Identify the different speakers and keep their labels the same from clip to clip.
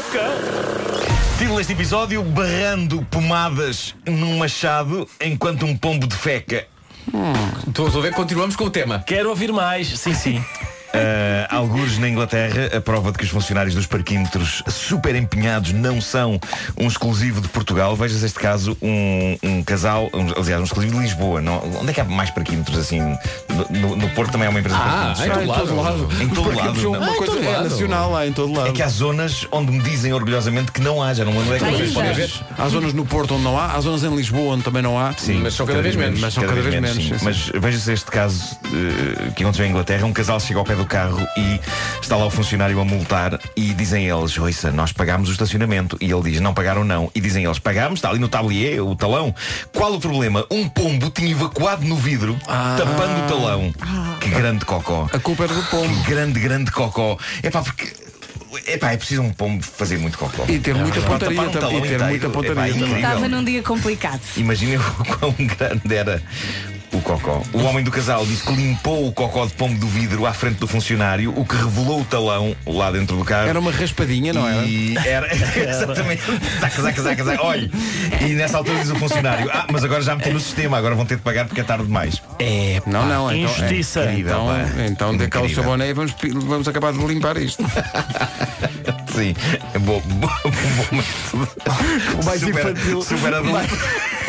Speaker 1: maluca!
Speaker 2: Título deste episódio: Barrando pomadas num machado enquanto um pombo defeca.
Speaker 3: Estou a ver, continuamos com o tema.
Speaker 1: Quero ouvir mais, sim, sim.
Speaker 2: Uh, algures na Inglaterra, a prova de que os funcionários dos parquímetros super empenhados não são um exclusivo de Portugal. Vejas este caso, um, um casal, um, aliás, um exclusivo de Lisboa. Não, onde é que há mais parquímetros assim? No, no Porto também há uma empresa
Speaker 3: ah,
Speaker 2: de
Speaker 3: parquímetros.
Speaker 4: Ah, em todo lado.
Speaker 2: Em todo lado.
Speaker 4: Coisa é
Speaker 3: lado.
Speaker 4: nacional lá em todo lado.
Speaker 2: É que há zonas onde me dizem orgulhosamente que não há, já não onde é que vocês podem ver.
Speaker 4: Há zonas no Porto onde não há, há zonas em Lisboa onde também não há.
Speaker 2: Sim,
Speaker 3: Mas são cada vez menos.
Speaker 4: Mas são cada vez menos,
Speaker 2: sim.
Speaker 4: sim, sim.
Speaker 2: Mas veja-se este caso eh, que aconteceu em Inglaterra. Um casal chega ao pé do carro e está lá o funcionário a multar e dizem eles, ouça, nós pagámos o estacionamento. E ele diz, não pagaram não. E dizem eles, pagámos, está ali no tablier, o talão. Qual o problema? Um pombo tinha evacuado no vidro, tapando o talão. Que grande cocó.
Speaker 4: A culpa era do pombo.
Speaker 2: Que grande, grande cocó. É pá, porque... Epá, é preciso um pombo fazer muito cocó.
Speaker 4: E ter muita
Speaker 2: Tapar
Speaker 4: pontaria
Speaker 2: um
Speaker 4: também.
Speaker 2: talão
Speaker 4: E ter
Speaker 2: inteiro.
Speaker 4: muita pontaria.
Speaker 5: Estava num dia complicado.
Speaker 2: Imaginem o quão grande era o cocó. O homem do casal disse que limpou o cocó de pombo do vidro à frente do funcionário, o que revelou o talão lá dentro do carro.
Speaker 4: Era uma raspadinha, não era?
Speaker 2: E era, exatamente. Zaca, zaca, zaca, zaca. Olha, e nessa altura diz o funcionário: Ah, mas agora já meti no sistema, agora vão ter de pagar porque é tarde demais.
Speaker 4: É, não, não. Então,
Speaker 1: Injustiça.
Speaker 4: é, então, então dê cá o saboné e vamos, vamos acabar de limpar isto.
Speaker 2: Sim, é bom, bom, bom,
Speaker 4: O mais
Speaker 2: super,
Speaker 4: infantil.
Speaker 2: Super adulto.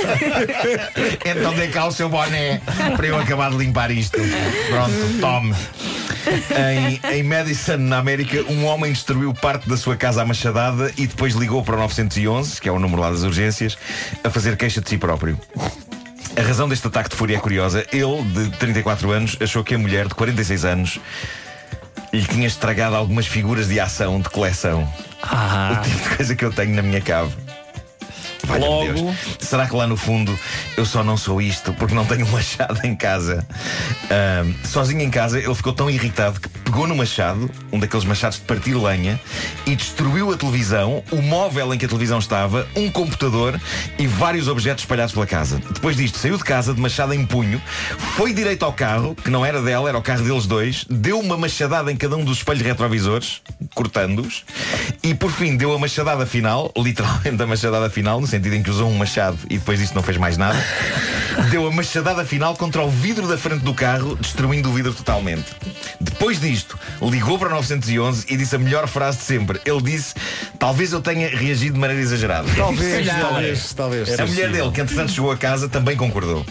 Speaker 2: então dê cá o seu boné para eu acabar de limpar isto. Pronto, tome. Em, em Madison, na América, um homem destruiu parte da sua casa à machadada e depois ligou para o 911, que é o número lá das urgências, a fazer queixa de si próprio. A razão deste ataque de fúria é curiosa. Ele, de 34 anos, achou que a mulher de 46 anos lhe tinha estragado algumas figuras de ação de coleção.
Speaker 1: Ah,
Speaker 2: O tipo de coisa que eu tenho na minha cave.
Speaker 1: Logo.
Speaker 2: Deus. Será que lá no fundo eu só não sou isto porque não tenho um machado em casa? Ahm, sozinho em casa, ele ficou tão irritado que pegou no machado, um daqueles machados de partir lenha, e destruiu a televisão, o móvel em que a televisão estava, um computador e vários objetos espalhados pela casa. Depois disto, saiu de casa de machado em punho, foi direito ao carro, que não era dela, era o carro deles dois, deu uma machadada em cada um dos espelhos retrovisores, cortando-os, e por fim deu a machadada final, literalmente a machadada final, no sentido em que usou um machado e depois disso não fez mais nada. Deu a machadada final contra o vidro da frente do carro, destruindo o vidro totalmente. Depois disto, ligou para o 911 e disse a melhor frase de sempre. Ele disse: Talvez eu tenha reagido de maneira exagerada.
Speaker 4: Talvez, talvez, talvez.
Speaker 2: A mulher dele, que entretanto chegou a casa, também concordou.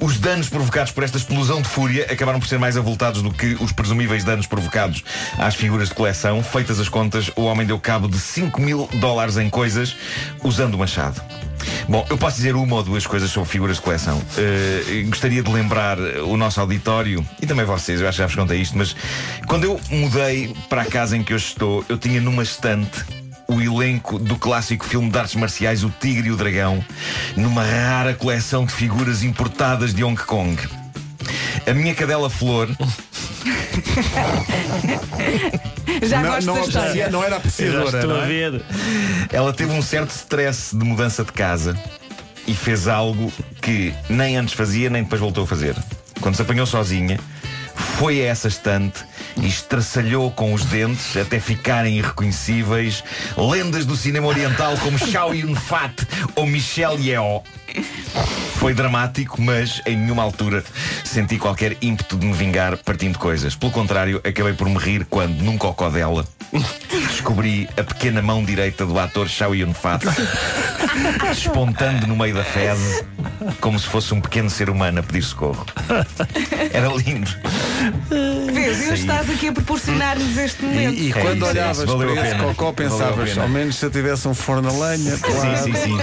Speaker 2: Os danos provocados por esta explosão de fúria acabaram por ser mais avultados do que os presumíveis danos provocados às figuras de coleção. Feitas as contas, o homem deu cabo de 5 mil dólares em coisas usando o machado. Bom, eu posso dizer uma ou duas coisas sobre figuras de coleção. Eh, gostaria de lembrar o nosso auditório e também vocês, eu acho que já vos contei isto, mas quando eu mudei para a casa em que hoje estou, eu tinha numa estante o elenco do clássico filme de artes marciais O Tigre e o Dragão, numa rara coleção de figuras importadas de Hong Kong. A minha cadela Flor
Speaker 5: Já
Speaker 4: Não,
Speaker 5: gosto
Speaker 4: não,
Speaker 5: da história.
Speaker 4: não era apreciadora,
Speaker 1: estou
Speaker 4: não
Speaker 1: a
Speaker 4: é?
Speaker 1: ver.
Speaker 2: Ela teve um certo stress de mudança de casa e fez algo que nem antes fazia, nem depois voltou a fazer. Quando se apanhou sozinha, foi a essa estante e estraçalhou com os dentes até ficarem irreconhecíveis lendas do cinema oriental como Chow Yun-fat ou Michelle Yeoh. Foi dramático, mas em nenhuma altura senti qualquer ímpeto de me vingar partindo coisas. Pelo contrário, acabei por me rir quando, num cocó dela, descobri a pequena mão direita do ator Chow Yun-fat despontando no meio da fezes como se fosse um pequeno ser humano a pedir socorro. Era lindo. Sim.
Speaker 5: estás aqui a proporcionar-nos este momento.
Speaker 4: E, e quando
Speaker 2: é
Speaker 4: olhavas para esse cocó pensavas, ao menos se eu tivesse um forno a lenha, claro.
Speaker 2: Sim, sim, sim.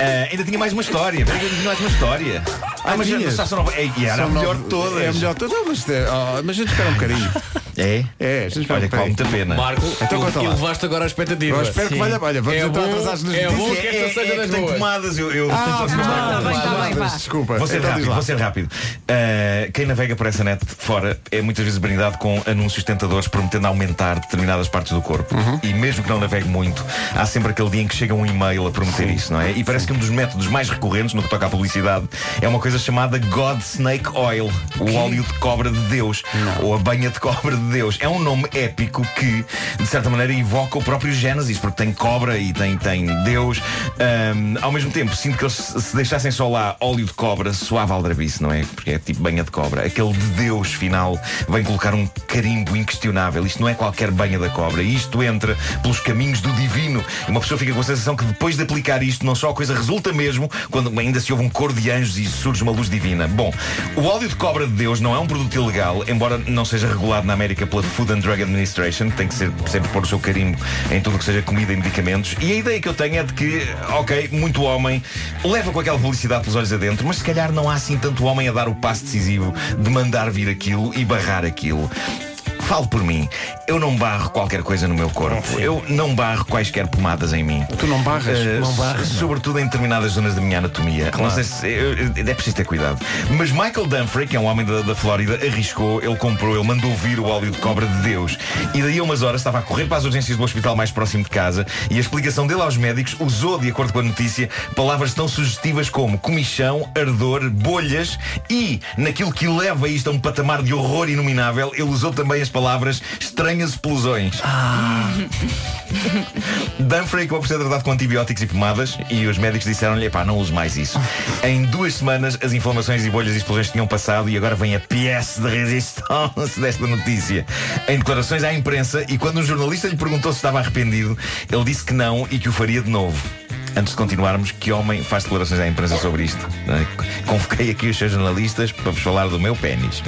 Speaker 2: Ah, ainda tinha mais uma história. Ainda tinha mais uma história. Ah, mas já, já são nove- é, era a
Speaker 4: São
Speaker 2: melhor todas.
Speaker 4: É a melhor de todas. Não, Mas, é, oh, mas a gente espera um bocadinho.
Speaker 2: É?
Speaker 4: É, a gente espera
Speaker 2: Olha que vale muita pena.
Speaker 3: Marco,
Speaker 4: Então
Speaker 3: tu
Speaker 4: conta lá.
Speaker 3: elevaste agora a expectativa.
Speaker 4: Eu espero que
Speaker 1: Sim.
Speaker 4: valha. Olha, vamos
Speaker 3: É
Speaker 4: então nas
Speaker 3: é
Speaker 4: notícias.
Speaker 3: bom. que esta seja
Speaker 2: é
Speaker 3: das
Speaker 2: que tem
Speaker 3: boas.
Speaker 2: tomadas. Eu, eu
Speaker 4: Ah,
Speaker 5: tá bem, tá bem, vá.
Speaker 4: Desculpa.
Speaker 2: Vou ser
Speaker 4: Então
Speaker 2: rápido, vou ser rápido. Uh, quem navega por essa net fora é muitas vezes brindado com anúncios tentadores prometendo aumentar determinadas partes do corpo.
Speaker 4: Uhum.
Speaker 2: E mesmo que não navegue muito, há sempre aquele dia em que chega um e-mail a prometer isso, não é? E parece que um dos métodos mais recorrentes no que toca à publicidade é uma coisa chamada God Snake Oil, o óleo de cobra de Deus, ou a banha de cobra de Deus é um nome épico que, de certa maneira, evoca o próprio Gênesis, porque tem cobra e tem, tem Deus. Ahm, ao mesmo tempo, sinto que eles se deixassem só lá óleo de cobra, suave aldrabice, não é? Porque é tipo banha de cobra. Aquele de Deus final vem colocar um carimbo inquestionável. Isto não é qualquer banha da cobra. Isto entra pelos caminhos do divino. E uma pessoa fica com a sensação que depois de aplicar isto, não só a coisa resulta mesmo, quando ainda se ouve um cor de anjos e surge uma luz divina. Bom, o óleo de cobra de Deus não é um produto ilegal, embora não seja regulado na América pela Food and Drug Administration, que tem que ser, sempre pôr o seu carimbo em tudo o que seja comida e medicamentos. E a ideia que eu tenho é de que, ok, muito homem leva com aquela publicidade pelos olhos adentro, mas se calhar não há assim tanto homem a dar o passo decisivo de mandar vir aquilo e barrar aquilo. Falo por mim, eu não barro qualquer coisa no meu corpo. Eu não barro quaisquer pomadas em mim.
Speaker 4: Tu não barras?
Speaker 2: Eh,
Speaker 1: não barras, não.
Speaker 2: Sobretudo em determinadas zonas da minha anatomia. Não sei se. eu- é preciso ter cuidado. Mas Michael Dunphy, que é um homem da, da Flórida, arriscou, ele comprou, ele mandou vir o óleo de cobra de Deus. E daí a umas horas estava a correr para as urgências do hospital mais próximo de casa e a explicação dele aos médicos usou, de acordo com a notícia, palavras tão sugestivas como comichão, ardor, bolhas e, naquilo que leva isto a um patamar de horror inominável, ele usou também as palavras estranhas explosões. Dunphy acabou por ser tratado com antibióticos e pomadas e os médicos disseram-lhe, pá, não use mais isso. Em duas semanas as inflamações e bolhas e explosões tinham passado e agora vem a pièce de resistência desta notícia. Em declarações à imprensa e quando um jornalista lhe perguntou se estava arrependido, ele disse que não e que o faria de novo. Antes de continuarmos, que homem faz declarações à imprensa sobre isto? é? Convoquei aqui os seus jornalistas para vos falar do meu pênis.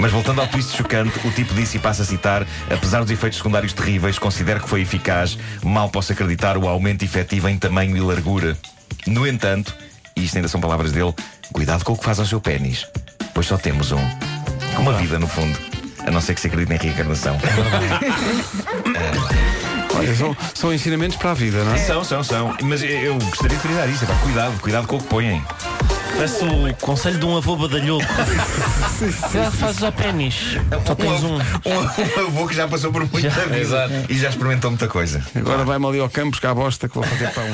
Speaker 2: Mas voltando ao twist chocante, o tipo disse e passa a citar: apesar dos efeitos secundários terríveis, considero que foi eficaz. Mal posso acreditar o aumento efetivo em tamanho e largura. No entanto, e isto ainda são palavras dele, cuidado com o que faz ao seu pênis, pois só temos um. Uma vida, no fundo. A não ser que se acredite em reencarnação.
Speaker 4: Olha, são, são ensinamentos para a vida, não é?
Speaker 2: São, são, são. Mas eu- gostaria de frisar isto. epá, cuidado, cuidado com o que põem.
Speaker 1: Parece o conselho de um avô badalhoco. Já fazes a pênis. Só tens um.
Speaker 2: Um, avô que já passou por muita vida e já experimentou muita coisa.
Speaker 4: Agora vai-me ali ao campo buscar a bosta que vou fazer pão.